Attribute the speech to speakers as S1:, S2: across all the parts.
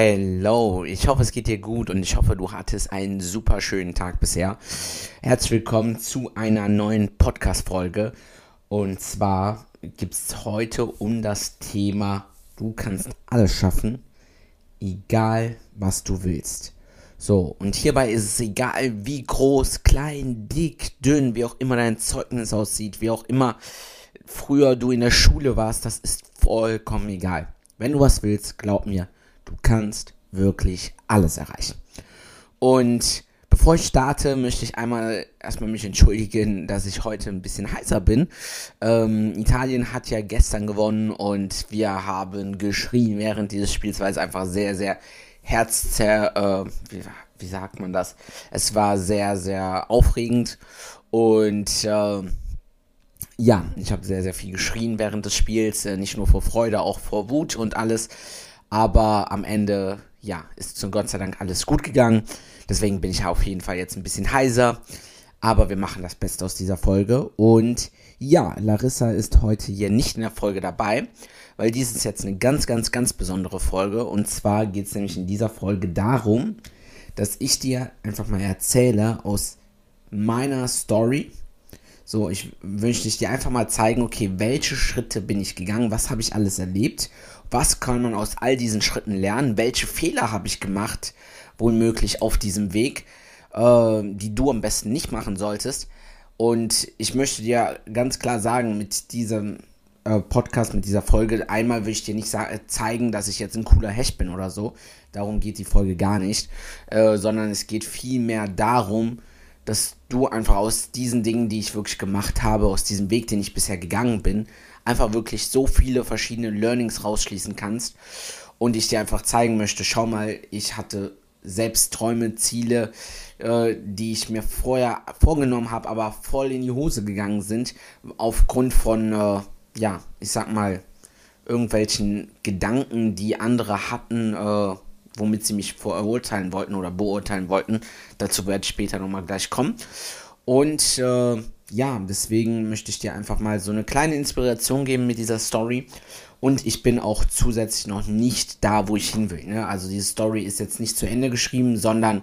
S1: Hello, ich hoffe es geht dir gut und ich hoffe du hattest einen super schönen Tag bisher. Herzlich willkommen zu einer neuen Podcast-Folge und zwar gibt es heute um das Thema Du kannst alles schaffen, egal was du willst. So, und hierbei ist es egal, wie groß, klein, dick, dünn, wie auch immer dein Zeugnis aussieht, wie auch immer früher du in der Schule warst, das ist vollkommen egal. Wenn du was willst, glaub mir, du kannst wirklich alles erreichen. Und bevor ich starte, möchte ich einmal erstmal mich entschuldigen, dass ich heute ein bisschen heißer bin. Ähm, Italien hat ja gestern gewonnen und wir haben geschrien während dieses Spiels, weil es einfach sehr, sehr herzzerr, äh, wie, wie, sagt man das? Es war sehr, sehr aufregend und äh, ja, ich habe sehr, sehr viel geschrien während des Spiels, äh, nicht nur vor Freude, auch vor Wut und alles. Aber am Ende, ja, ist zum Gott sei Dank alles gut gegangen. Deswegen bin ich auf jeden Fall jetzt ein bisschen heiser. Aber wir machen das Beste aus dieser Folge. Und ja, Larissa ist heute hier nicht in der Folge dabei, weil dies ist jetzt eine ganz, ganz, ganz besondere Folge. Und zwar geht es nämlich in dieser Folge darum, dass ich dir einfach mal erzähle aus meiner Story. So, ich wünschte dir einfach mal zeigen, okay, welche Schritte bin ich gegangen, was habe ich alles erlebt was kann man aus all diesen Schritten lernen, welche Fehler habe ich gemacht, wohl möglich auf diesem Weg, äh, die du am besten nicht machen solltest. Und ich möchte dir ganz klar sagen, mit diesem äh, Podcast, mit dieser Folge, einmal will ich dir nicht zeigen, dass ich jetzt ein cooler Hecht bin oder so. Darum geht die Folge gar nicht, äh, sondern es geht vielmehr darum, dass du einfach aus diesen Dingen, die ich wirklich gemacht habe, aus diesem Weg, den ich bisher gegangen bin, einfach wirklich so viele verschiedene Learnings rausschließen kannst. Und ich dir einfach zeigen möchte, schau mal, ich hatte selbst Träume, Ziele, äh, die ich mir vorher vorgenommen habe, aber voll in die Hose gegangen sind, aufgrund von, äh, ja, ich sag mal, irgendwelchen Gedanken, die andere hatten, äh, womit sie mich verurteilen wollten oder beurteilen wollten. Dazu werde ich später nochmal gleich kommen. Und äh, ja, deswegen möchte ich dir einfach mal so eine kleine Inspiration geben mit dieser Story. Und ich bin auch zusätzlich noch nicht da, wo ich hin will. Ne? Also diese Story ist jetzt nicht zu Ende geschrieben, sondern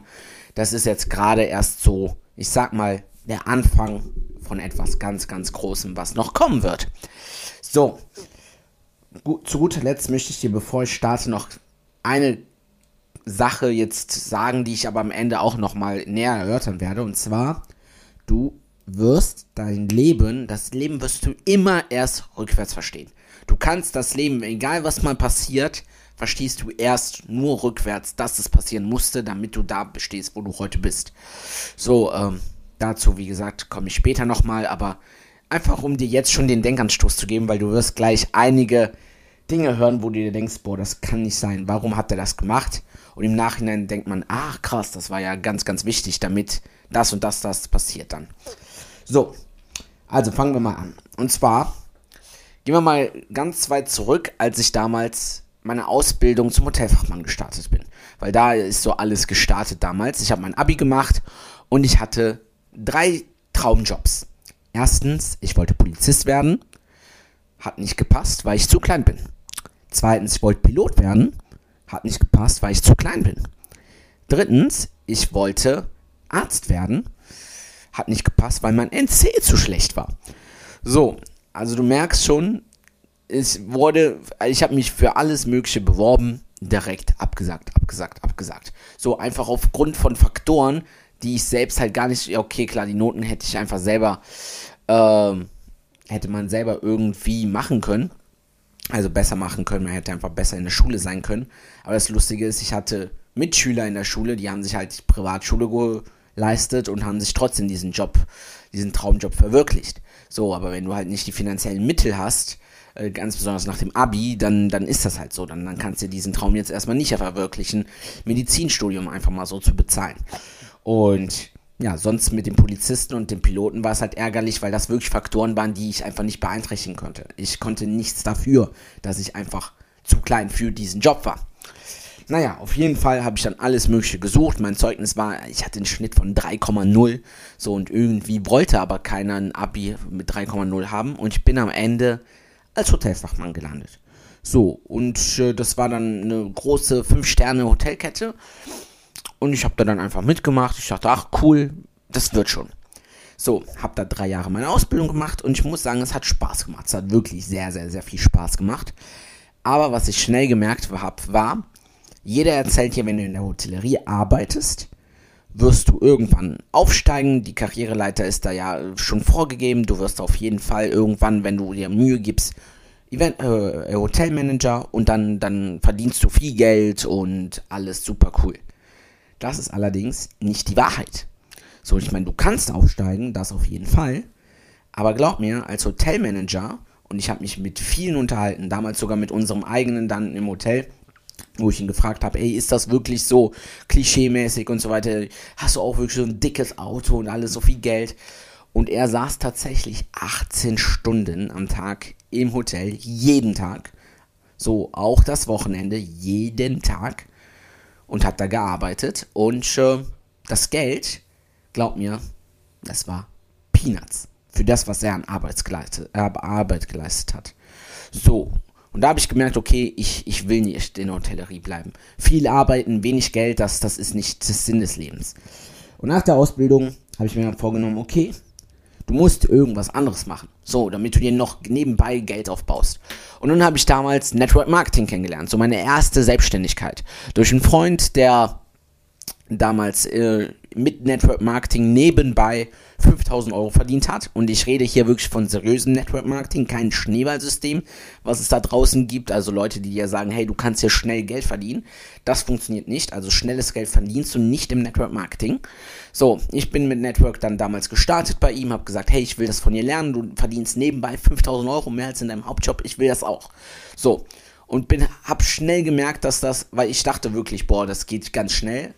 S1: das ist jetzt gerade erst so, ich sag mal, der Anfang von etwas ganz, ganz Großem, was noch kommen wird. So, zu guter Letzt möchte ich dir, bevor ich starte, noch eine Sache jetzt sagen, die ich aber am Ende auch nochmal näher erörtern werde. Und zwar, du wirst dein Leben, das Leben wirst du immer erst rückwärts verstehen. Du kannst das Leben, egal was mal passiert, verstehst du erst nur rückwärts, dass es passieren musste, damit du da bestehst, wo du heute bist. So, ähm, dazu, wie gesagt, komme ich später nochmal, aber einfach um dir jetzt schon den Denkanstoß zu geben, weil du wirst gleich einige Dinge hören, wo du dir denkst, boah, das kann nicht sein. Warum hat er das gemacht? Und im Nachhinein denkt man, ach krass, das war ja ganz, ganz wichtig, damit das und das, das passiert dann. So, also fangen wir mal an. Und zwar gehen wir mal ganz weit zurück, als ich damals meine Ausbildung zum Hotelfachmann gestartet bin. Weil da ist so alles gestartet damals. Ich habe mein Abi gemacht und ich hatte drei Traumjobs. Erstens, ich wollte Polizist werden. Hat nicht gepasst, weil ich zu klein bin. Zweitens, ich wollte Pilot werden. Hat nicht gepasst, weil ich zu klein bin. Drittens, ich wollte Arzt werden hat nicht gepasst, weil mein NC zu schlecht war. So, also du merkst schon, es wurde, ich habe mich für alles Mögliche beworben, direkt abgesagt, abgesagt, abgesagt. So einfach aufgrund von Faktoren, die ich selbst halt gar nicht, okay, klar, die Noten hätte ich einfach selber, äh, hätte man selber irgendwie machen können. Also besser machen können, man hätte einfach besser in der Schule sein können. Aber das Lustige ist, ich hatte Mitschüler in der Schule, die haben sich halt die Privatschule leistet und haben sich trotzdem diesen Job, diesen Traumjob verwirklicht. So, aber wenn du halt nicht die finanziellen Mittel hast, äh, ganz besonders nach dem Abi, dann, dann ist das halt so. Dann, dann kannst du diesen Traum jetzt erstmal nicht verwirklichen, Medizinstudium einfach mal so zu bezahlen. Und ja, sonst mit dem Polizisten und dem Piloten war es halt ärgerlich, weil das wirklich Faktoren waren, die ich einfach nicht beeinträchtigen konnte. Ich konnte nichts dafür, dass ich einfach zu klein für diesen Job war. Naja, auf jeden Fall habe ich dann alles Mögliche gesucht. Mein Zeugnis war, ich hatte einen Schnitt von 3,0. So und irgendwie wollte aber keiner ein Abi mit 3,0 haben. Und ich bin am Ende als Hotelfachmann gelandet. So, und äh, das war dann eine große 5-Sterne-Hotelkette. Und ich habe da dann einfach mitgemacht. Ich dachte, ach cool, das wird schon. So, habe da drei Jahre meine Ausbildung gemacht und ich muss sagen, es hat Spaß gemacht. Es hat wirklich sehr, sehr, sehr viel Spaß gemacht. Aber was ich schnell gemerkt habe, war, jeder erzählt dir, wenn du in der Hotellerie arbeitest, wirst du irgendwann aufsteigen. Die Karriereleiter ist da ja schon vorgegeben. Du wirst auf jeden Fall irgendwann, wenn du dir Mühe gibst, Event, äh, Hotelmanager und dann, dann verdienst du viel Geld und alles super cool. Das ist allerdings nicht die Wahrheit. So, ich meine, du kannst aufsteigen, das auf jeden Fall. Aber glaub mir, als Hotelmanager, und ich habe mich mit vielen unterhalten, damals sogar mit unserem eigenen dann im Hotel, wo ich ihn gefragt habe, ey, ist das wirklich so klischeemäßig und so weiter? Hast du auch wirklich so ein dickes Auto und alles, so viel Geld? Und er saß tatsächlich 18 Stunden am Tag im Hotel, jeden Tag. So, auch das Wochenende, jeden Tag. Und hat da gearbeitet. Und äh, das Geld, glaub mir, das war Peanuts. Für das, was er an Arbeit geleistet, äh, Arbeit geleistet hat. So, und da habe ich gemerkt, okay, ich, ich will nicht in der Hotellerie bleiben. Viel arbeiten, wenig Geld, das, das ist nicht das Sinn des Lebens. Und nach der Ausbildung habe ich mir dann vorgenommen, okay, du musst irgendwas anderes machen. So, damit du dir noch nebenbei Geld aufbaust. Und dann habe ich damals Network Marketing kennengelernt, so meine erste Selbstständigkeit. Durch einen Freund, der damals äh, mit Network Marketing nebenbei 5000 Euro verdient hat. Und ich rede hier wirklich von seriösem Network Marketing, kein Schneeballsystem, was es da draußen gibt. Also Leute, die dir sagen, hey, du kannst hier schnell Geld verdienen. Das funktioniert nicht. Also schnelles Geld verdienst du nicht im Network Marketing. So, ich bin mit Network dann damals gestartet bei ihm, habe gesagt, hey, ich will das von dir lernen. Du verdienst nebenbei 5000 Euro mehr als in deinem Hauptjob. Ich will das auch. So. Und bin, hab schnell gemerkt, dass das, weil ich dachte wirklich, boah, das geht ganz schnell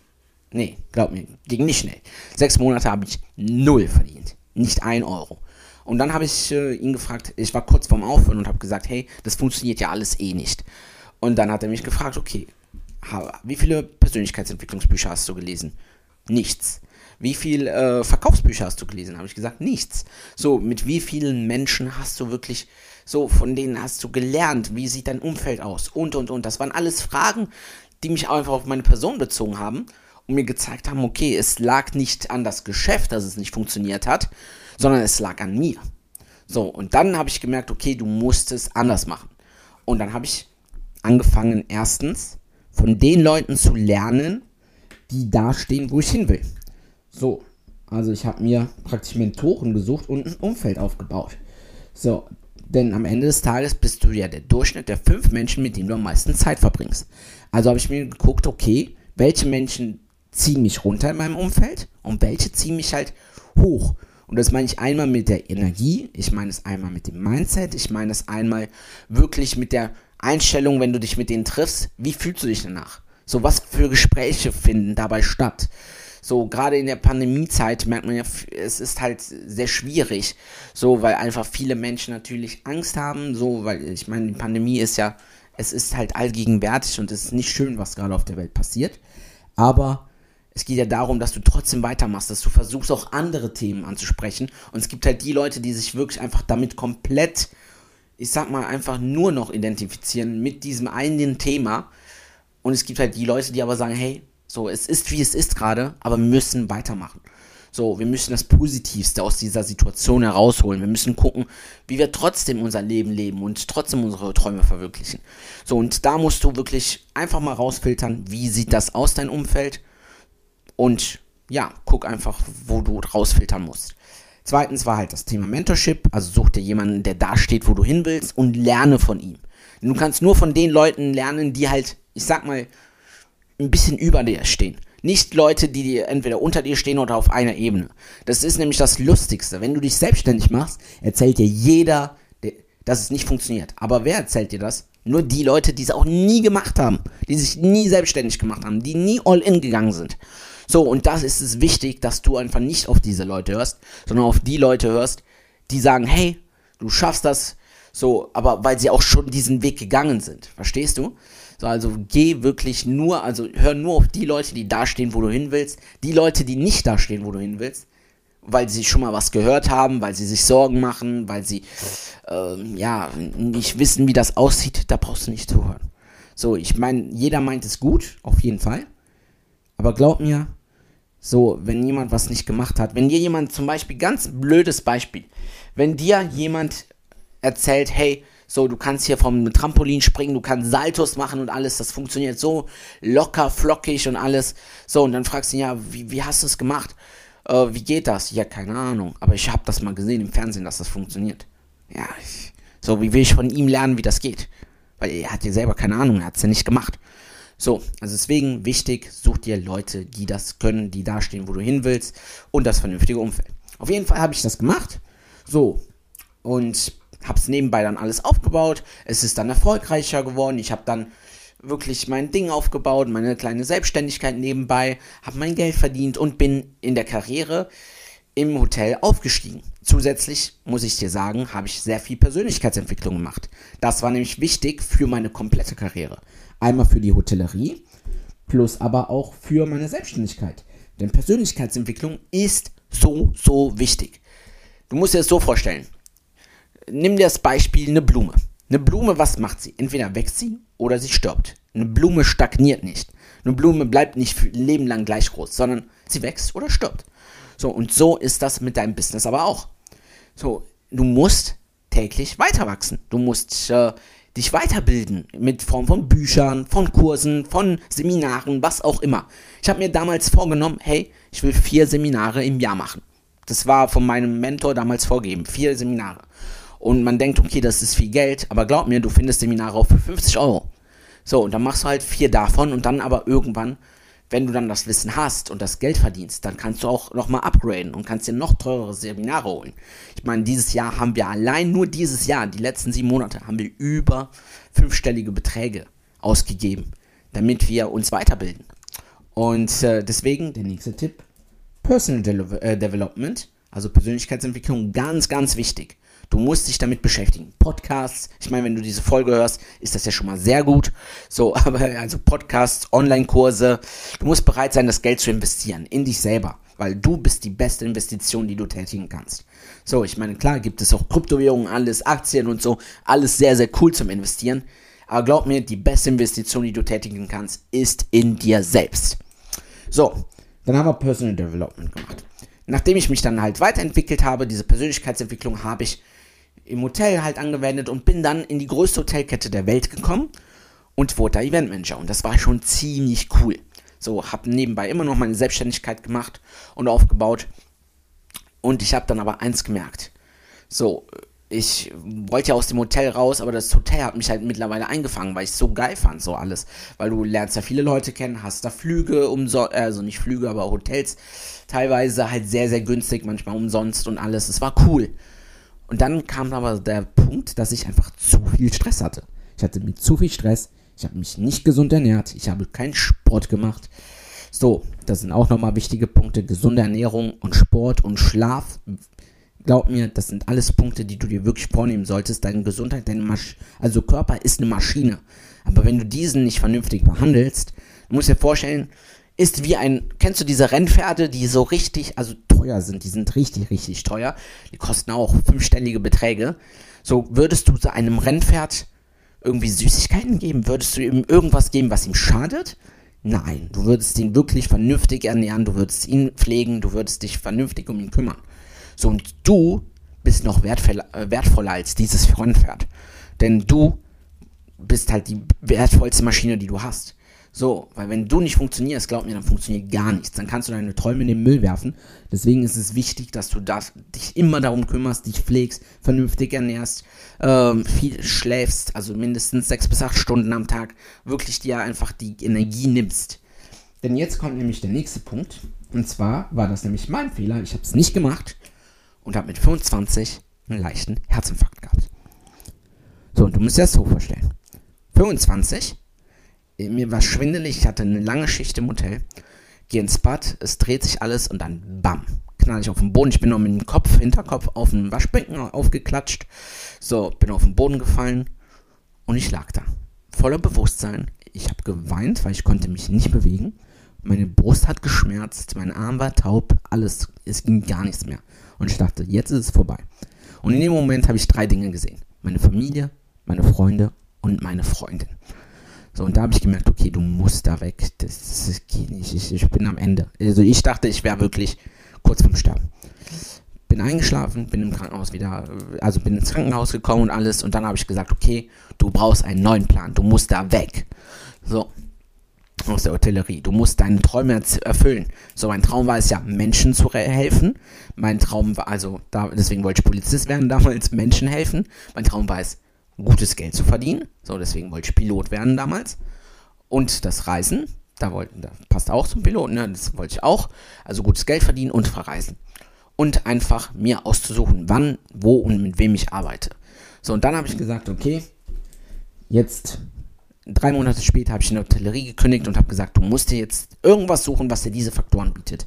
S1: Nee, glaub mir, ging nicht schnell. Sechs Monate habe ich null verdient. Nicht ein Euro. Und dann habe ich äh, ihn gefragt, ich war kurz vorm Aufhören und habe gesagt, hey, das funktioniert ja alles eh nicht. Und dann hat er mich gefragt, okay, wie viele Persönlichkeitsentwicklungsbücher hast du gelesen? Nichts. Wie viele äh, Verkaufsbücher hast du gelesen? Habe ich gesagt, nichts. So, mit wie vielen Menschen hast du wirklich, so, von denen hast du gelernt? Wie sieht dein Umfeld aus? Und, und, und. Das waren alles Fragen, die mich einfach auf meine Person bezogen haben und mir gezeigt haben, okay, es lag nicht an das Geschäft, dass es nicht funktioniert hat, sondern es lag an mir. So, und dann habe ich gemerkt, okay, du musst es anders machen. Und dann habe ich angefangen, erstens von den Leuten zu lernen, die da stehen, wo ich hin will. So, also ich habe mir praktisch Mentoren gesucht und ein Umfeld aufgebaut. So, denn am Ende des Tages bist du ja der Durchschnitt der fünf Menschen, mit denen du am meisten Zeit verbringst. Also habe ich mir geguckt, okay, welche Menschen ziehen mich runter in meinem Umfeld und welche ziehen mich halt hoch. Und das meine ich einmal mit der Energie, ich meine es einmal mit dem Mindset, ich meine es einmal wirklich mit der Einstellung, wenn du dich mit denen triffst, wie fühlst du dich danach? So, was für Gespräche finden dabei statt? So, gerade in der Pandemiezeit merkt man ja, es ist halt sehr schwierig, so, weil einfach viele Menschen natürlich Angst haben, so, weil ich meine, die Pandemie ist ja, es ist halt allgegenwärtig und es ist nicht schön, was gerade auf der Welt passiert. Aber es geht ja darum, dass du trotzdem weitermachst, dass du versuchst auch andere Themen anzusprechen. Und es gibt halt die Leute, die sich wirklich einfach damit komplett, ich sag mal, einfach nur noch identifizieren mit diesem einen Thema. Und es gibt halt die Leute, die aber sagen, hey, so, es ist wie es ist gerade, aber müssen weitermachen. So, wir müssen das Positivste aus dieser Situation herausholen. Wir müssen gucken, wie wir trotzdem unser Leben leben und trotzdem unsere Träume verwirklichen. So, und da musst du wirklich einfach mal rausfiltern, wie sieht das aus, dein Umfeld? Und ja, guck einfach, wo du rausfiltern musst. Zweitens war halt das Thema Mentorship, also such dir jemanden, der da steht, wo du hin willst und lerne von ihm. Du kannst nur von den Leuten lernen, die halt, ich sag mal, ein bisschen über dir stehen. Nicht Leute, die entweder unter dir stehen oder auf einer Ebene. Das ist nämlich das Lustigste. Wenn du dich selbstständig machst, erzählt dir jeder, dass es nicht funktioniert. Aber wer erzählt dir das? Nur die Leute, die es auch nie gemacht haben, die sich nie selbstständig gemacht haben, die nie all in gegangen sind. So, und das ist es wichtig, dass du einfach nicht auf diese Leute hörst, sondern auf die Leute hörst, die sagen, hey, du schaffst das, so, aber weil sie auch schon diesen Weg gegangen sind. Verstehst du? So, also geh wirklich nur, also hör nur auf die Leute, die da stehen, wo du hin willst. Die Leute, die nicht da stehen, wo du hin willst, weil sie schon mal was gehört haben, weil sie sich Sorgen machen, weil sie ähm, ja nicht wissen, wie das aussieht, da brauchst du nicht zuhören. So, ich meine, jeder meint es gut, auf jeden Fall. Aber glaub mir, so, wenn jemand was nicht gemacht hat, wenn dir jemand zum Beispiel, ganz blödes Beispiel, wenn dir jemand erzählt, hey, so, du kannst hier vom Trampolin springen, du kannst Saltos machen und alles, das funktioniert so locker, flockig und alles. So, und dann fragst du ihn, ja, wie, wie hast du es gemacht? Äh, wie geht das? Ja, keine Ahnung, aber ich habe das mal gesehen im Fernsehen, dass das funktioniert. Ja, ich, so, wie will ich von ihm lernen, wie das geht? Weil er hat ja selber keine Ahnung, er hat es ja nicht gemacht. So, also deswegen wichtig, such dir Leute, die das können, die da stehen, wo du hin willst und das vernünftige Umfeld. Auf jeden Fall habe ich das gemacht. So, und habe es nebenbei dann alles aufgebaut. Es ist dann erfolgreicher geworden. Ich habe dann wirklich mein Ding aufgebaut, meine kleine Selbstständigkeit nebenbei, habe mein Geld verdient und bin in der Karriere im Hotel aufgestiegen. Zusätzlich muss ich dir sagen, habe ich sehr viel Persönlichkeitsentwicklung gemacht. Das war nämlich wichtig für meine komplette Karriere. Einmal für die Hotellerie, plus aber auch für meine Selbstständigkeit. Denn Persönlichkeitsentwicklung ist so, so wichtig. Du musst dir das so vorstellen. Nimm dir das Beispiel eine Blume. Eine Blume, was macht sie? Entweder wächst sie oder sie stirbt. Eine Blume stagniert nicht. Eine Blume bleibt nicht für Leben lang gleich groß, sondern sie wächst oder stirbt. So, und so ist das mit deinem Business aber auch. So, du musst täglich weiter wachsen. Du musst äh, dich weiterbilden mit Form von Büchern, von Kursen, von Seminaren, was auch immer. Ich habe mir damals vorgenommen, hey, ich will vier Seminare im Jahr machen. Das war von meinem Mentor damals vorgegeben, vier Seminare. Und man denkt, okay, das ist viel Geld, aber glaub mir, du findest Seminare auch für 50 Euro. So, und dann machst du halt vier davon und dann aber irgendwann wenn du dann das Wissen hast und das Geld verdienst, dann kannst du auch nochmal upgraden und kannst dir noch teurere Seminare holen. Ich meine, dieses Jahr haben wir allein nur dieses Jahr, die letzten sieben Monate, haben wir über fünfstellige Beträge ausgegeben, damit wir uns weiterbilden. Und äh, deswegen der nächste Tipp, Personal De äh, Development, also Persönlichkeitsentwicklung, ganz, ganz wichtig. Du musst dich damit beschäftigen. Podcasts, ich meine, wenn du diese Folge hörst, ist das ja schon mal sehr gut. So, aber also Podcasts, Online-Kurse, du musst bereit sein, das Geld zu investieren in dich selber, weil du bist die beste Investition, die du tätigen kannst. So, ich meine, klar gibt es auch Kryptowährungen, alles, Aktien und so, alles sehr, sehr cool zum Investieren. Aber glaub mir, die beste Investition, die du tätigen kannst, ist in dir selbst. So, dann haben wir Personal Development gemacht. Nachdem ich mich dann halt weiterentwickelt habe, diese Persönlichkeitsentwicklung habe ich im Hotel halt angewendet und bin dann in die größte Hotelkette der Welt gekommen und wurde da Eventmanager. Und das war schon ziemlich cool. So, habe nebenbei immer noch meine Selbstständigkeit gemacht und aufgebaut. Und ich habe dann aber eins gemerkt. So, ich wollte ja aus dem Hotel raus, aber das Hotel hat mich halt mittlerweile eingefangen, weil ich es so geil fand, so alles. Weil du lernst ja viele Leute kennen, hast da Flüge umsonst, also nicht Flüge, aber Hotels teilweise halt sehr, sehr günstig, manchmal umsonst und alles. Es war cool. Und dann kam aber der Punkt, dass ich einfach zu viel Stress hatte. Ich hatte mit zu viel Stress, ich habe mich nicht gesund ernährt, ich habe keinen Sport gemacht. So, das sind auch nochmal wichtige Punkte. Gesunde Ernährung und Sport und Schlaf. Glaub mir, das sind alles Punkte, die du dir wirklich vornehmen solltest. Deine Gesundheit, deine Masch also Körper ist eine Maschine. Aber wenn du diesen nicht vernünftig behandelst, du musst dir vorstellen, ist wie ein, kennst du diese Rennpferde, die so richtig, also teuer sind, die sind richtig, richtig teuer, die kosten auch fünfstellige Beträge. So, würdest du so einem Rennpferd irgendwie Süßigkeiten geben? Würdest du ihm irgendwas geben, was ihm schadet? Nein, du würdest ihn wirklich vernünftig ernähren, du würdest ihn pflegen, du würdest dich vernünftig um ihn kümmern. So, und du bist noch äh, wertvoller als dieses Rennpferd. Denn du bist halt die wertvollste Maschine, die du hast. So, weil wenn du nicht funktionierst, glaub mir, dann funktioniert gar nichts. Dann kannst du deine Träume in den Müll werfen. Deswegen ist es wichtig, dass du das, dich immer darum kümmerst, dich pflegst, vernünftig ernährst, ähm, viel schläfst, also mindestens sechs bis acht Stunden am Tag, wirklich dir einfach die Energie nimmst. Denn jetzt kommt nämlich der nächste Punkt. Und zwar war das nämlich mein Fehler. Ich habe es nicht gemacht und habe mit 25 einen leichten Herzinfarkt gehabt. So, und du musst dir das so vorstellen. 25, mir war schwindelig, ich hatte eine lange Schicht im Hotel, gehe ins Bad, es dreht sich alles und dann bam, knall ich auf den Boden. Ich bin noch mit dem Kopf, Hinterkopf auf dem Waschbecken aufgeklatscht. So, bin auf den Boden gefallen und ich lag da. Voller Bewusstsein. Ich habe geweint, weil ich konnte mich nicht bewegen. Meine Brust hat geschmerzt, mein Arm war taub, alles, es ging gar nichts mehr. Und ich dachte, jetzt ist es vorbei. Und in dem Moment habe ich drei Dinge gesehen. Meine Familie, meine Freunde und meine Freundin. So, und da habe ich gemerkt, okay, du musst da weg. Das, das geht nicht. Ich, ich, bin am Ende. Also ich dachte, ich wäre wirklich kurz vorm Sterben. Bin eingeschlafen, bin im Krankenhaus wieder, also bin ins Krankenhaus gekommen und alles. Und dann habe ich gesagt, okay, du brauchst einen neuen Plan. Du musst da weg. So, aus der Hotellerie. Du musst deinen Träume erfüllen. So, mein Traum war es ja, Menschen zu helfen. Mein Traum war, also, da, deswegen wollte ich Polizist werden, damals Menschen helfen. Mein Traum war es, gutes Geld zu verdienen. So, deswegen wollte ich Pilot werden damals. Und das Reisen, da, wollte, da passt auch zum Piloten, ne? das wollte ich auch. Also gutes Geld verdienen und verreisen. Und einfach mir auszusuchen, wann, wo und mit wem ich arbeite. So, und dann habe ich gesagt, okay, jetzt drei Monate später habe ich in der Hotellerie gekündigt und habe gesagt, du musst dir jetzt irgendwas suchen, was dir diese Faktoren bietet.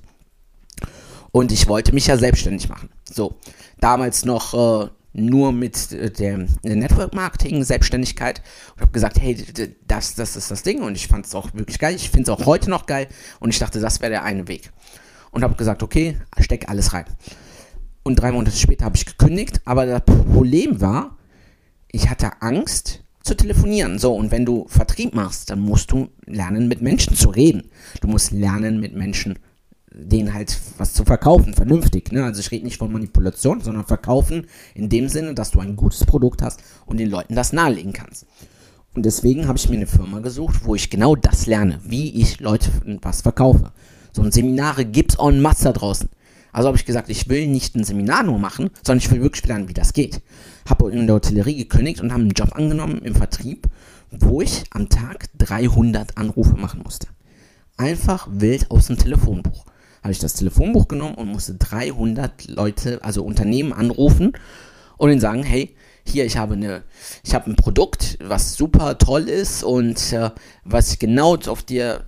S1: Und ich wollte mich ja selbstständig machen. So, damals noch äh, nur mit äh, der Network Marketing Selbstständigkeit und habe gesagt, hey, das, das ist das Ding und ich fand es auch wirklich geil. Ich finde es auch heute noch geil und ich dachte, das wäre der eine Weg. Und habe gesagt, okay, steck alles rein. Und drei Monate später habe ich gekündigt, aber das Problem war, ich hatte Angst zu telefonieren. So, und wenn du Vertrieb machst, dann musst du lernen, mit Menschen zu reden. Du musst lernen, mit Menschen zu denen halt was zu verkaufen, vernünftig. Ne? Also ich rede nicht von Manipulation, sondern verkaufen in dem Sinne, dass du ein gutes Produkt hast und den Leuten das nahelegen kannst. Und deswegen habe ich mir eine Firma gesucht, wo ich genau das lerne, wie ich Leute was verkaufe. So ein Seminare gibt's en masse da draußen. Also habe ich gesagt, ich will nicht ein Seminar nur machen, sondern ich will wirklich lernen, wie das geht. Habe in der Hotellerie gekündigt und habe einen Job angenommen im Vertrieb, wo ich am Tag 300 Anrufe machen musste. Einfach wild aus dem Telefonbuch habe ich das Telefonbuch genommen und musste 300 Leute, also Unternehmen anrufen und ihnen sagen, hey, hier, ich habe eine, ich habe ein Produkt, was super toll ist und äh, was genau auf dir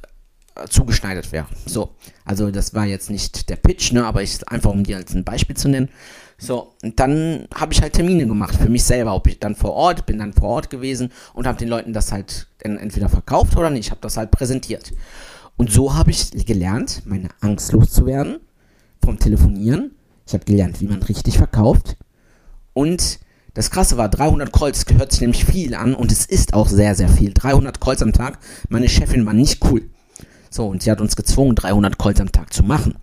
S1: äh, zugeschneidert wäre. So, also das war jetzt nicht der Pitch, ne, aber ich einfach um dir als ein Beispiel zu nennen. So, und dann habe ich halt Termine gemacht für mich selber, ob ich dann vor Ort, bin dann vor Ort gewesen und habe den Leuten das halt entweder verkauft oder nicht, habe das halt präsentiert. Und so habe ich gelernt, meine Angst loszuwerden vom Telefonieren. Ich habe gelernt, wie man richtig verkauft. Und das Krasse war, 300 Calls gehört sich nämlich viel an und es ist auch sehr, sehr viel. 300 Calls am Tag. Meine Chefin war nicht cool. So, und sie hat uns gezwungen, 300 Calls am Tag zu machen.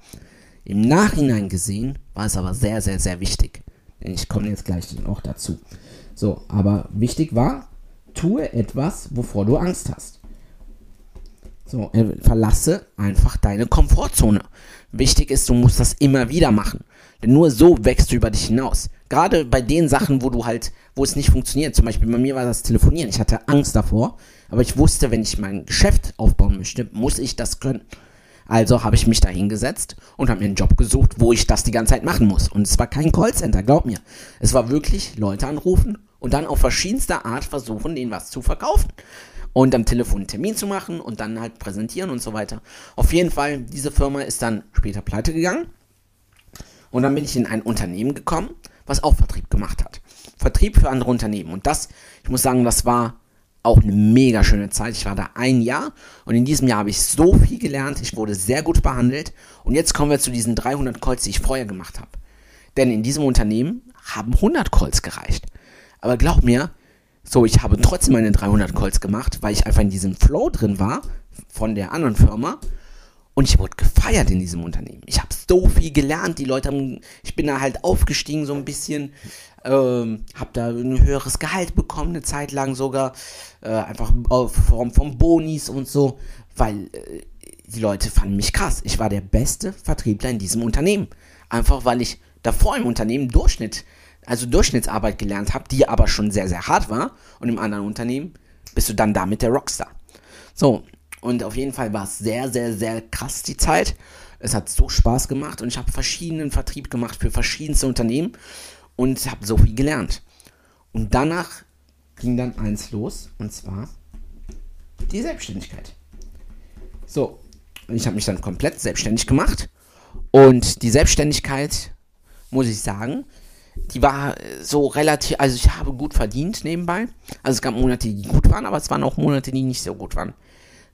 S1: Im Nachhinein gesehen war es aber sehr, sehr, sehr wichtig. Ich komme jetzt gleich noch dazu. So, aber wichtig war, tue etwas, wovor du Angst hast. So, äh, verlasse einfach deine Komfortzone. Wichtig ist, du musst das immer wieder machen. Denn nur so wächst du über dich hinaus. Gerade bei den Sachen, wo du halt, wo es nicht funktioniert. Zum Beispiel bei mir war das Telefonieren. Ich hatte Angst davor, aber ich wusste, wenn ich mein Geschäft aufbauen möchte, muss ich das können. Also habe ich mich da hingesetzt und habe mir einen Job gesucht, wo ich das die ganze Zeit machen muss. Und es war kein Callcenter, glaub mir. Es war wirklich Leute anrufen und dann auf verschiedenster Art versuchen, denen was zu verkaufen und am Telefon einen Termin zu machen und dann halt präsentieren und so weiter. Auf jeden Fall, diese Firma ist dann später pleite gegangen und dann bin ich in ein Unternehmen gekommen, was auch Vertrieb gemacht hat. Vertrieb für andere Unternehmen und das, ich muss sagen, das war auch eine mega schöne Zeit. Ich war da ein Jahr und in diesem Jahr habe ich so viel gelernt. Ich wurde sehr gut behandelt. Und jetzt kommen wir zu diesen 300 Calls, die ich vorher gemacht habe. Denn in diesem Unternehmen haben 100 Calls gereicht. Aber glaub mir, so, ich habe trotzdem meine 300 Calls gemacht, weil ich einfach in diesem Flow drin war von der anderen Firma. Und ich wurde gefeiert in diesem Unternehmen. Ich habe so viel gelernt. Die Leute haben, ich bin da halt aufgestiegen so ein bisschen, ähm, habe da ein höheres Gehalt bekommen, eine Zeit lang sogar, äh, einfach vom, vom Bonis und so, weil äh, die Leute fanden mich krass. Ich war der beste Vertriebler in diesem Unternehmen. Einfach weil ich davor im Unternehmen Durchschnitt also Durchschnittsarbeit gelernt habe, die aber schon sehr, sehr hart war. Und im anderen Unternehmen bist du dann damit der Rockstar. So, Und auf jeden Fall war es sehr, sehr, sehr krass die Zeit. Es hat so Spaß gemacht und ich habe verschiedenen Vertrieb gemacht für verschiedenste Unternehmen und habe so viel gelernt. Und danach ging dann eins los und zwar die Selbstständigkeit. So, ich habe mich dann komplett selbstständig gemacht und die Selbstständigkeit, muss ich sagen, die war so relativ, also ich habe gut verdient nebenbei. Also es gab Monate, die gut waren, aber es waren auch Monate, die nicht so gut waren.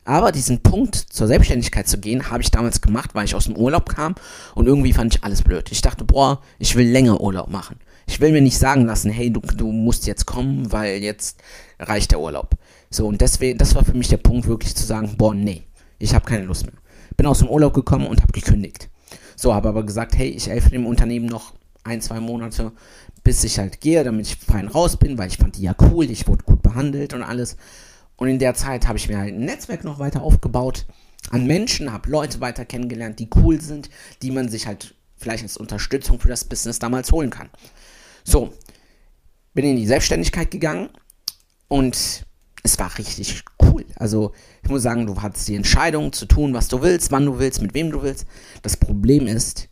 S1: Aber diesen Punkt zur Selbstständigkeit zu gehen, habe ich damals gemacht, weil ich aus dem Urlaub kam und irgendwie fand ich alles blöd. Ich dachte, boah, ich will länger Urlaub machen. Ich will mir nicht sagen lassen, hey, du, du musst jetzt kommen, weil jetzt reicht der Urlaub. So, und deswegen, das war für mich der Punkt, wirklich zu sagen, boah, nee, ich habe keine Lust mehr. Bin aus dem Urlaub gekommen und habe gekündigt. So, habe aber gesagt, hey, ich helfe dem Unternehmen noch ein, zwei Monate, bis ich halt gehe, damit ich fein raus bin, weil ich fand die ja cool, ich wurde gut behandelt und alles. Und in der Zeit habe ich mir halt ein Netzwerk noch weiter aufgebaut an Menschen, habe Leute weiter kennengelernt, die cool sind, die man sich halt vielleicht als Unterstützung für das Business damals holen kann. So, bin in die Selbstständigkeit gegangen und es war richtig cool. Also ich muss sagen, du hattest die Entscheidung zu tun, was du willst, wann du willst, mit wem du willst. Das Problem ist,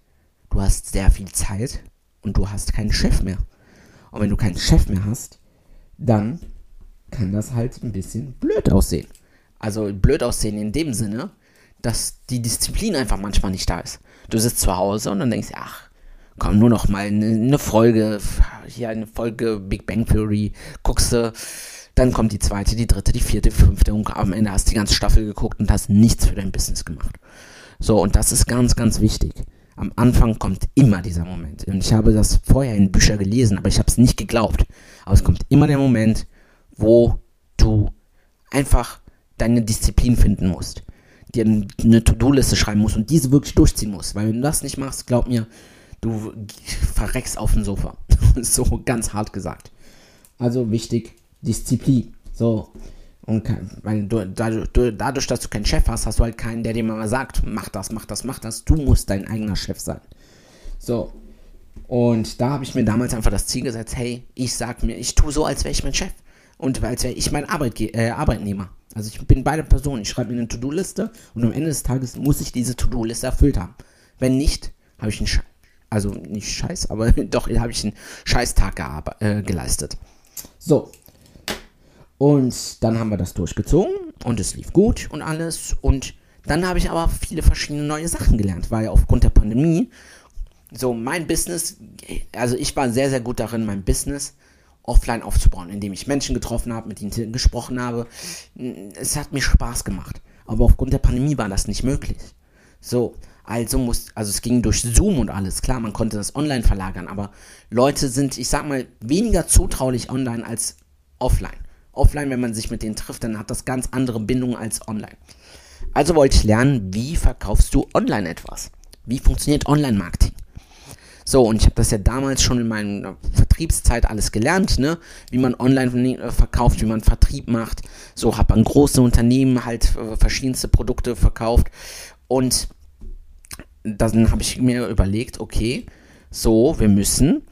S1: du hast sehr viel Zeit und du hast keinen Chef mehr. Und wenn du keinen Chef mehr hast, dann kann das halt ein bisschen blöd aussehen. Also blöd aussehen in dem Sinne, dass die Disziplin einfach manchmal nicht da ist. Du sitzt zu Hause und dann denkst, ach, komm, nur noch mal eine, eine Folge, hier eine Folge Big Bang Theory, guckst du, dann kommt die zweite, die dritte, die vierte, die fünfte und am Ende hast du die ganze Staffel geguckt und hast nichts für dein Business gemacht. So, und das ist ganz, ganz wichtig. Am Anfang kommt immer dieser Moment. Und ich habe das vorher in Büchern gelesen, aber ich habe es nicht geglaubt. Aber es kommt immer der Moment, wo du einfach deine Disziplin finden musst. Dir eine To-Do-Liste schreiben musst und diese wirklich durchziehen musst. Weil wenn du das nicht machst, glaub mir, du verreckst auf dem Sofa. so ganz hart gesagt. Also wichtig, Disziplin. So. Und weil du, dadurch, dass du keinen Chef hast, hast du halt keinen, der dir mal sagt, mach das, mach das, mach das. Du musst dein eigener Chef sein. So. Und da habe ich mir damals einfach das Ziel gesetzt, hey, ich sag mir, ich tue so, als wäre ich mein Chef und als wäre ich mein Arbeitge äh, Arbeitnehmer. Also ich bin beide Personen. Ich schreibe mir eine To-Do-Liste und am Ende des Tages muss ich diese To-Do-Liste erfüllt haben. Wenn nicht, habe ich einen Scheiß, also nicht Scheiß, aber doch habe ich einen Scheißtag äh, geleistet. So. Und dann haben wir das durchgezogen und es lief gut und alles. Und dann habe ich aber viele verschiedene neue Sachen gelernt, weil aufgrund der Pandemie so mein Business, also ich war sehr, sehr gut darin, mein Business offline aufzubauen, indem ich Menschen getroffen habe, mit ihnen gesprochen habe. Es hat mir Spaß gemacht. Aber aufgrund der Pandemie war das nicht möglich. So, also muss, also es ging durch Zoom und alles. Klar, man konnte das online verlagern, aber Leute sind, ich sag mal, weniger zutraulich online als offline. Offline, wenn man sich mit denen trifft, dann hat das ganz andere Bindungen als online. Also wollte ich lernen, wie verkaufst du online etwas? Wie funktioniert Online-Marketing? So, und ich habe das ja damals schon in meiner Vertriebszeit alles gelernt, ne? Wie man online äh, verkauft, wie man Vertrieb macht. So, habe an große Unternehmen halt äh, verschiedenste Produkte verkauft. Und dann habe ich mir überlegt, okay, so, wir müssen,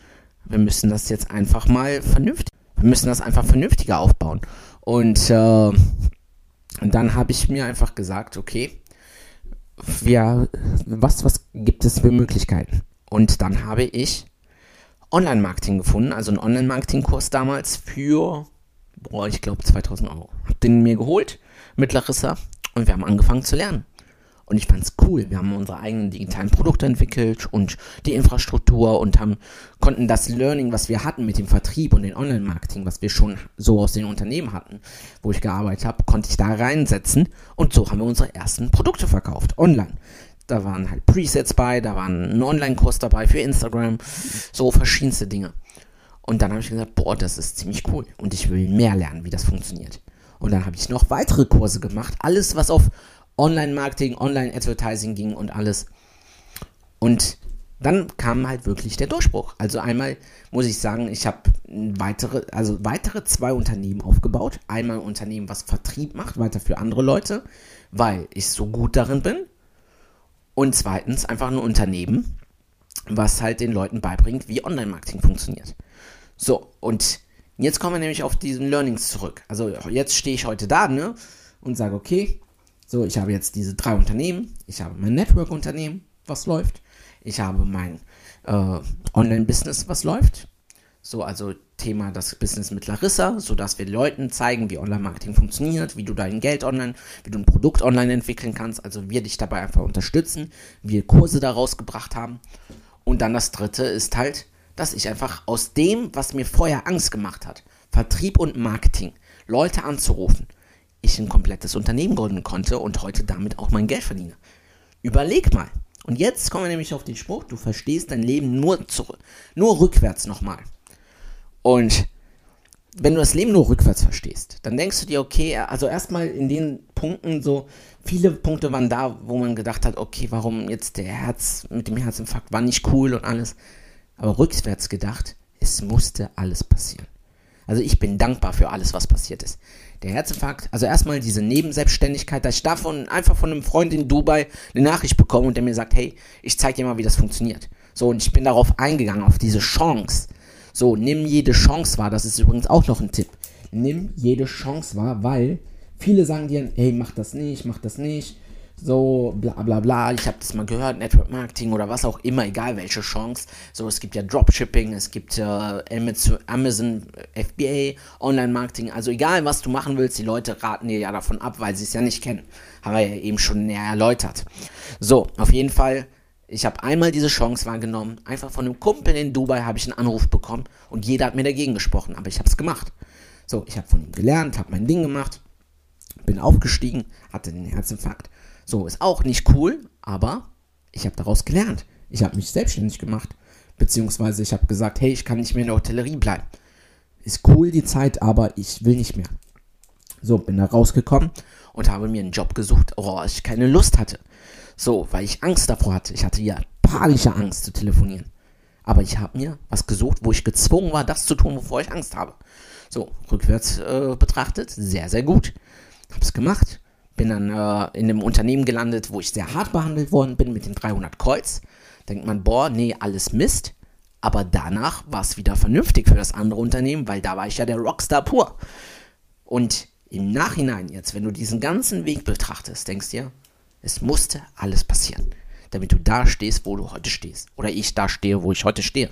S1: wir müssen das jetzt einfach mal vernünftig, wir müssen das einfach vernünftiger aufbauen. Und äh, dann habe ich mir einfach gesagt, okay, ja, was, was gibt es für Möglichkeiten? Und dann habe ich Online-Marketing gefunden, also einen Online-Marketing-Kurs damals für, boah, ich glaube 2000 Euro. Hab den mir geholt mit Larissa und wir haben angefangen zu lernen. Und ich fand es cool. Wir haben unsere eigenen digitalen Produkte entwickelt und die Infrastruktur und haben, konnten das Learning, was wir hatten mit dem Vertrieb und dem Online-Marketing, was wir schon so aus den Unternehmen hatten, wo ich gearbeitet habe, konnte ich da reinsetzen und so haben wir unsere ersten Produkte verkauft, online. Da waren halt Presets bei, da war ein Online-Kurs dabei für Instagram, so verschiedenste Dinge. Und dann habe ich gesagt, boah, das ist ziemlich cool und ich will mehr lernen, wie das funktioniert. Und dann habe ich noch weitere Kurse gemacht, alles was auf Online-Marketing, Online-Advertising ging und alles. Und dann kam halt wirklich der Durchbruch. Also einmal muss ich sagen, ich habe weitere, also weitere zwei Unternehmen aufgebaut. Einmal ein Unternehmen, was Vertrieb macht, weiter für andere Leute, weil ich so gut darin bin. Und zweitens einfach ein Unternehmen, was halt den Leuten beibringt, wie Online-Marketing funktioniert. So, und jetzt kommen wir nämlich auf diesen Learnings zurück. Also jetzt stehe ich heute da, ne? Und sage, okay, So, ich habe jetzt diese drei Unternehmen. Ich habe mein Network-Unternehmen, was läuft. Ich habe mein äh, Online-Business, was läuft. So, also Thema das Business mit Larissa, sodass wir Leuten zeigen, wie Online-Marketing funktioniert, wie du dein Geld online, wie du ein Produkt online entwickeln kannst. Also wir dich dabei einfach unterstützen, wir Kurse daraus gebracht haben. Und dann das dritte ist halt, dass ich einfach aus dem, was mir vorher Angst gemacht hat, Vertrieb und Marketing, Leute anzurufen, ich ein komplettes Unternehmen gründen konnte und heute damit auch mein Geld verdiene. Überleg mal. Und jetzt kommen wir nämlich auf den Spruch, du verstehst dein Leben nur, zurück, nur rückwärts nochmal. Und wenn du das Leben nur rückwärts verstehst, dann denkst du dir, okay, also erstmal in den Punkten so, viele Punkte waren da, wo man gedacht hat, okay, warum jetzt der Herz mit dem Herzinfarkt war nicht cool und alles. Aber rückwärts gedacht, es musste alles passieren. Also ich bin dankbar für alles, was passiert ist. Der Herzinfarkt, also erstmal diese Nebenselbstständigkeit, dass ich davon einfach von einem Freund in Dubai eine Nachricht bekomme und der mir sagt, hey, ich zeig dir mal, wie das funktioniert. So, und ich bin darauf eingegangen, auf diese Chance, so, nimm jede Chance wahr. Das ist übrigens auch noch ein Tipp. Nimm jede Chance wahr, weil viele sagen dir, hey, mach das nicht, mach das nicht. So, bla bla bla. Ich habe das mal gehört, Network Marketing oder was auch immer, egal welche Chance. So, es gibt ja Dropshipping, es gibt äh, Amazon FBA, Online Marketing. Also egal, was du machen willst, die Leute raten dir ja davon ab, weil sie es ja nicht kennen. Haben wir ja eben schon näher erläutert. So, auf jeden Fall ich habe einmal diese Chance wahrgenommen. Einfach von einem Kumpel in Dubai habe ich einen Anruf bekommen und jeder hat mir dagegen gesprochen, aber ich habe es gemacht. So, ich habe von ihm gelernt, habe mein Ding gemacht, bin aufgestiegen, hatte den Herzinfarkt. So, ist auch nicht cool, aber ich habe daraus gelernt. Ich habe mich selbstständig gemacht, beziehungsweise ich habe gesagt, hey, ich kann nicht mehr in der Hotellerie bleiben. Ist cool die Zeit, aber ich will nicht mehr. So, bin da rausgekommen und habe mir einen Job gesucht, worauf ich keine Lust hatte. So, weil ich Angst davor hatte. Ich hatte ja panische Angst zu telefonieren. Aber ich habe mir was gesucht, wo ich gezwungen war, das zu tun, wovor ich Angst habe. So, rückwärts äh, betrachtet, sehr, sehr gut. Hab's gemacht. Bin dann äh, in einem Unternehmen gelandet, wo ich sehr hart behandelt worden bin mit den 300 Kreuz. Denkt man, boah, nee, alles Mist. Aber danach war es wieder vernünftig für das andere Unternehmen, weil da war ich ja der Rockstar pur. Und im Nachhinein jetzt, wenn du diesen ganzen Weg betrachtest, denkst du dir, es musste alles passieren, damit du da stehst, wo du heute stehst. Oder ich da stehe, wo ich heute stehe.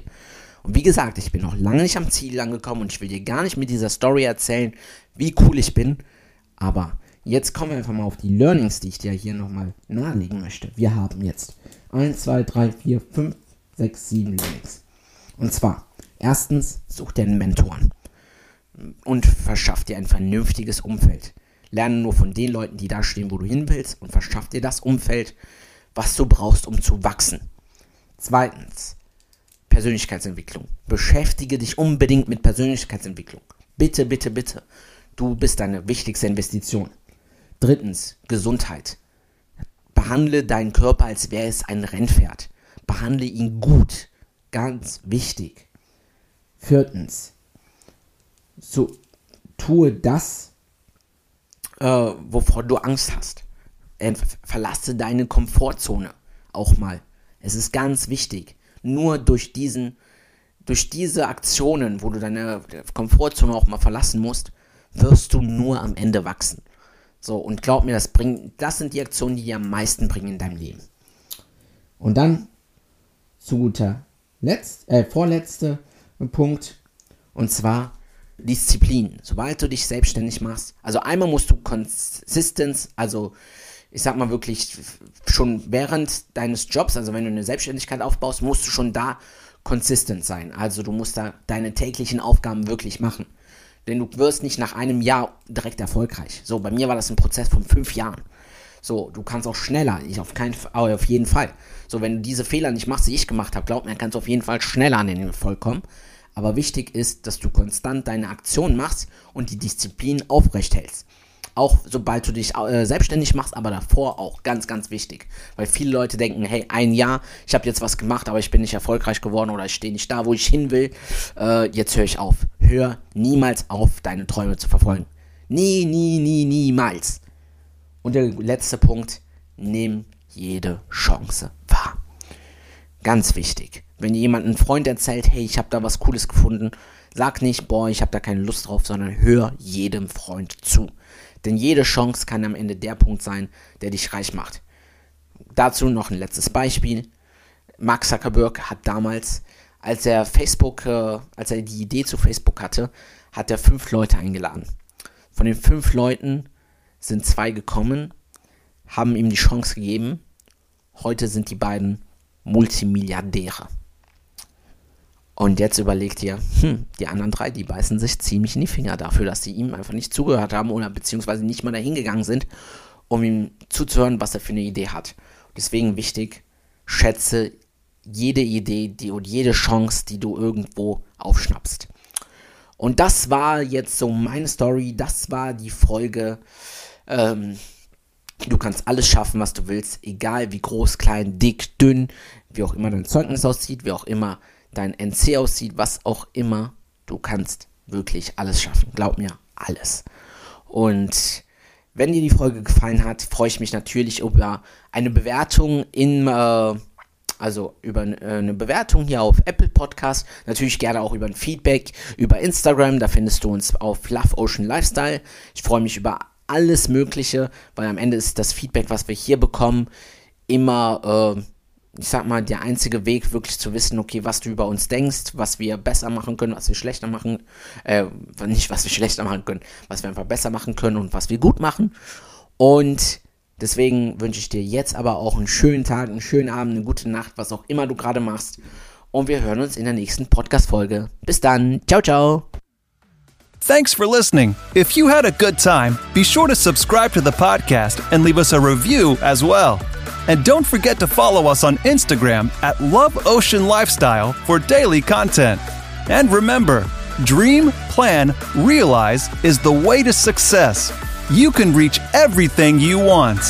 S1: Und wie gesagt, ich bin noch lange nicht am Ziel angekommen und ich will dir gar nicht mit dieser Story erzählen, wie cool ich bin. Aber jetzt kommen wir einfach mal auf die Learnings, die ich dir hier nochmal nahelegen möchte. Wir haben jetzt 1, 2, 3, 4, 5, 6, 7 Learnings. Und zwar, erstens, such dir einen Mentoren und verschaff dir ein vernünftiges Umfeld. Lerne nur von den Leuten, die da stehen, wo du hin willst und verschaff dir das Umfeld, was du brauchst, um zu wachsen. Zweitens, Persönlichkeitsentwicklung. Beschäftige dich unbedingt mit Persönlichkeitsentwicklung. Bitte, bitte, bitte. Du bist deine wichtigste Investition. Drittens, Gesundheit. Behandle deinen Körper, als wäre es ein Rennpferd. Behandle ihn gut. Ganz wichtig. Viertens, so tue das, äh, wovor du Angst hast. Äh, verlasse deine Komfortzone auch mal. Es ist ganz wichtig. Nur durch diesen, durch diese Aktionen, wo du deine Komfortzone auch mal verlassen musst, wirst du nur am Ende wachsen. So, und glaub mir, das bringt, das sind die Aktionen, die dir am meisten bringen in deinem Leben. Und dann zu guter Letzt, äh, vorletzte Punkt, und zwar Disziplin. Sobald du dich selbstständig machst, also einmal musst du Consistenz, also ich sag mal wirklich schon während deines Jobs, also wenn du eine Selbstständigkeit aufbaust, musst du schon da konsistent sein. Also du musst da deine täglichen Aufgaben wirklich machen. Denn du wirst nicht nach einem Jahr direkt erfolgreich. So, bei mir war das ein Prozess von fünf Jahren. So, du kannst auch schneller, ich auf keinen auf jeden Fall. So, wenn du diese Fehler nicht machst, die ich gemacht habe, glaub mir, kannst du auf jeden Fall schneller an den Erfolg kommen. Aber wichtig ist, dass du konstant deine Aktion machst und die Disziplin aufrecht hältst. Auch sobald du dich äh, selbstständig machst, aber davor auch ganz, ganz wichtig. Weil viele Leute denken, hey, ein Jahr, ich habe jetzt was gemacht, aber ich bin nicht erfolgreich geworden oder ich stehe nicht da, wo ich hin will. Äh, jetzt höre ich auf. Hör niemals auf, deine Träume zu verfolgen. Nie, nie, nie, niemals. Und der letzte Punkt, nimm jede Chance wahr. Ganz wichtig. Wenn jemand ein Freund erzählt, hey, ich habe da was Cooles gefunden, sag nicht, boah, ich habe da keine Lust drauf, sondern hör jedem Freund zu. Denn jede Chance kann am Ende der Punkt sein, der dich reich macht. Dazu noch ein letztes Beispiel. Mark Zuckerberg hat damals, als er Facebook, äh, als er die Idee zu Facebook hatte, hat er fünf Leute eingeladen. Von den fünf Leuten sind zwei gekommen, haben ihm die Chance gegeben. Heute sind die beiden Multimilliardäre. Und jetzt überlegt ihr, hm, die anderen drei, die beißen sich ziemlich in die Finger dafür, dass sie ihm einfach nicht zugehört haben oder beziehungsweise nicht mal dahin gegangen sind, um ihm zuzuhören, was er für eine Idee hat. Deswegen wichtig, schätze jede Idee die, und jede Chance, die du irgendwo aufschnappst. Und das war jetzt so meine Story, das war die Folge. Ähm, du kannst alles schaffen, was du willst, egal wie groß, klein, dick, dünn, wie auch immer dein Zeugnis aussieht, wie auch immer dein NC aussieht, was auch immer, du kannst wirklich alles schaffen. Glaub mir, alles. Und wenn dir die Folge gefallen hat, freue ich mich natürlich über eine Bewertung in, äh, also über äh, eine Bewertung hier auf Apple Podcast. Natürlich gerne auch über ein Feedback über Instagram. Da findest du uns auf Love Ocean Lifestyle. Ich freue mich über alles Mögliche, weil am Ende ist das Feedback, was wir hier bekommen, immer äh, ich sag mal, der einzige Weg, wirklich zu wissen, okay, was du über uns denkst, was wir besser machen können, was wir schlechter machen, äh, nicht was wir schlechter machen können, was wir einfach besser machen können und was wir gut machen. Und deswegen wünsche ich dir jetzt aber auch einen schönen Tag, einen schönen Abend, eine gute Nacht, was auch immer du gerade machst. Und wir hören uns in der nächsten Podcast-Folge. Bis dann. Ciao, ciao.
S2: Thanks for listening. If you had a good time, be sure to subscribe to the podcast and leave us a review as well. And don't forget to follow us on Instagram at Love Ocean Lifestyle for daily content. And remember, dream, plan, realize is the way to success. You can reach everything you want.